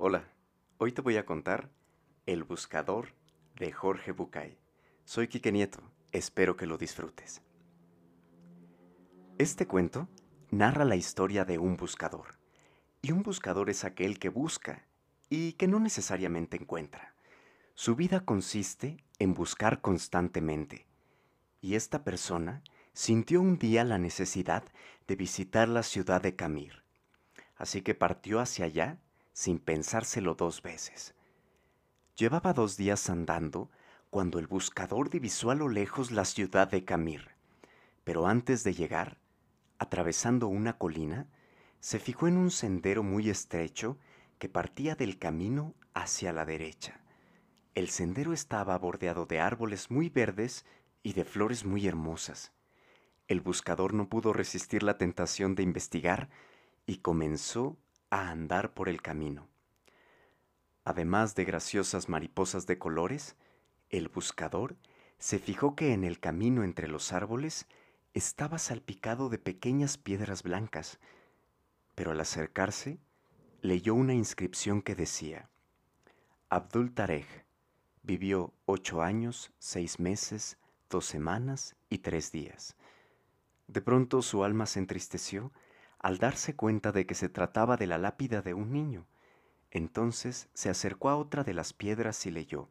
Hola, hoy te voy a contar El Buscador de Jorge Bucay. Soy Quique Nieto, espero que lo disfrutes. Este cuento narra la historia de un buscador. Y un buscador es aquel que busca y que no necesariamente encuentra. Su vida consiste en buscar constantemente. Y esta persona sintió un día la necesidad de visitar la ciudad de Camir. Así que partió hacia allá sin pensárselo dos veces. Llevaba dos días andando cuando el buscador divisó a lo lejos la ciudad de Camir, pero antes de llegar, atravesando una colina, se fijó en un sendero muy estrecho que partía del camino hacia la derecha. El sendero estaba bordeado de árboles muy verdes y de flores muy hermosas. El buscador no pudo resistir la tentación de investigar y comenzó a andar por el camino. Además de graciosas mariposas de colores, el buscador se fijó que en el camino entre los árboles estaba salpicado de pequeñas piedras blancas, pero al acercarse leyó una inscripción que decía, Abdul Tarek vivió ocho años, seis meses, dos semanas y tres días. De pronto su alma se entristeció al darse cuenta de que se trataba de la lápida de un niño. Entonces se acercó a otra de las piedras y leyó,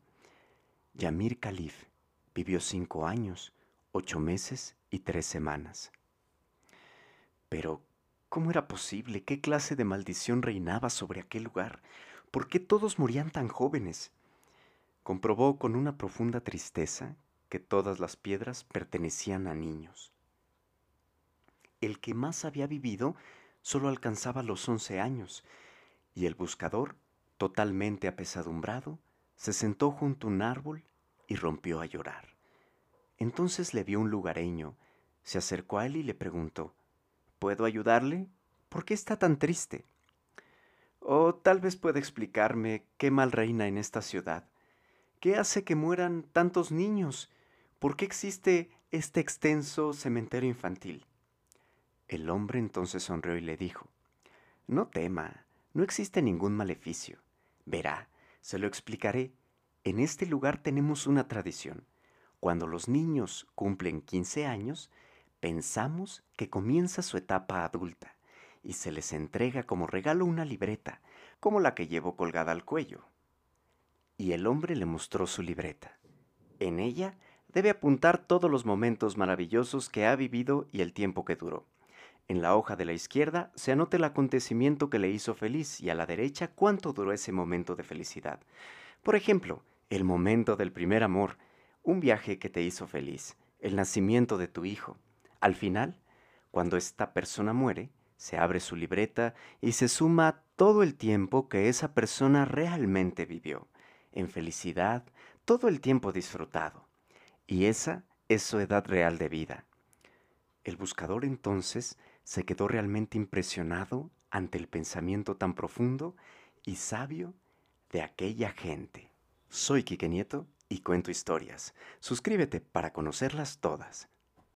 Yamir Khalif vivió cinco años, ocho meses y tres semanas. Pero, ¿cómo era posible? ¿Qué clase de maldición reinaba sobre aquel lugar? ¿Por qué todos morían tan jóvenes? Comprobó con una profunda tristeza que todas las piedras pertenecían a niños el que más había vivido solo alcanzaba los once años, y el buscador, totalmente apesadumbrado, se sentó junto a un árbol y rompió a llorar. Entonces le vio un lugareño, se acercó a él y le preguntó, ¿Puedo ayudarle? ¿Por qué está tan triste? O tal vez pueda explicarme qué mal reina en esta ciudad. ¿Qué hace que mueran tantos niños? ¿Por qué existe este extenso cementerio infantil? El hombre entonces sonrió y le dijo, No tema, no existe ningún maleficio. Verá, se lo explicaré. En este lugar tenemos una tradición. Cuando los niños cumplen 15 años, pensamos que comienza su etapa adulta y se les entrega como regalo una libreta, como la que llevo colgada al cuello. Y el hombre le mostró su libreta. En ella debe apuntar todos los momentos maravillosos que ha vivido y el tiempo que duró. En la hoja de la izquierda se anota el acontecimiento que le hizo feliz y a la derecha cuánto duró ese momento de felicidad. Por ejemplo, el momento del primer amor, un viaje que te hizo feliz, el nacimiento de tu hijo. Al final, cuando esta persona muere, se abre su libreta y se suma todo el tiempo que esa persona realmente vivió, en felicidad, todo el tiempo disfrutado. Y esa es su edad real de vida. El buscador entonces se quedó realmente impresionado ante el pensamiento tan profundo y sabio de aquella gente. Soy Quique Nieto y cuento historias. Suscríbete para conocerlas todas.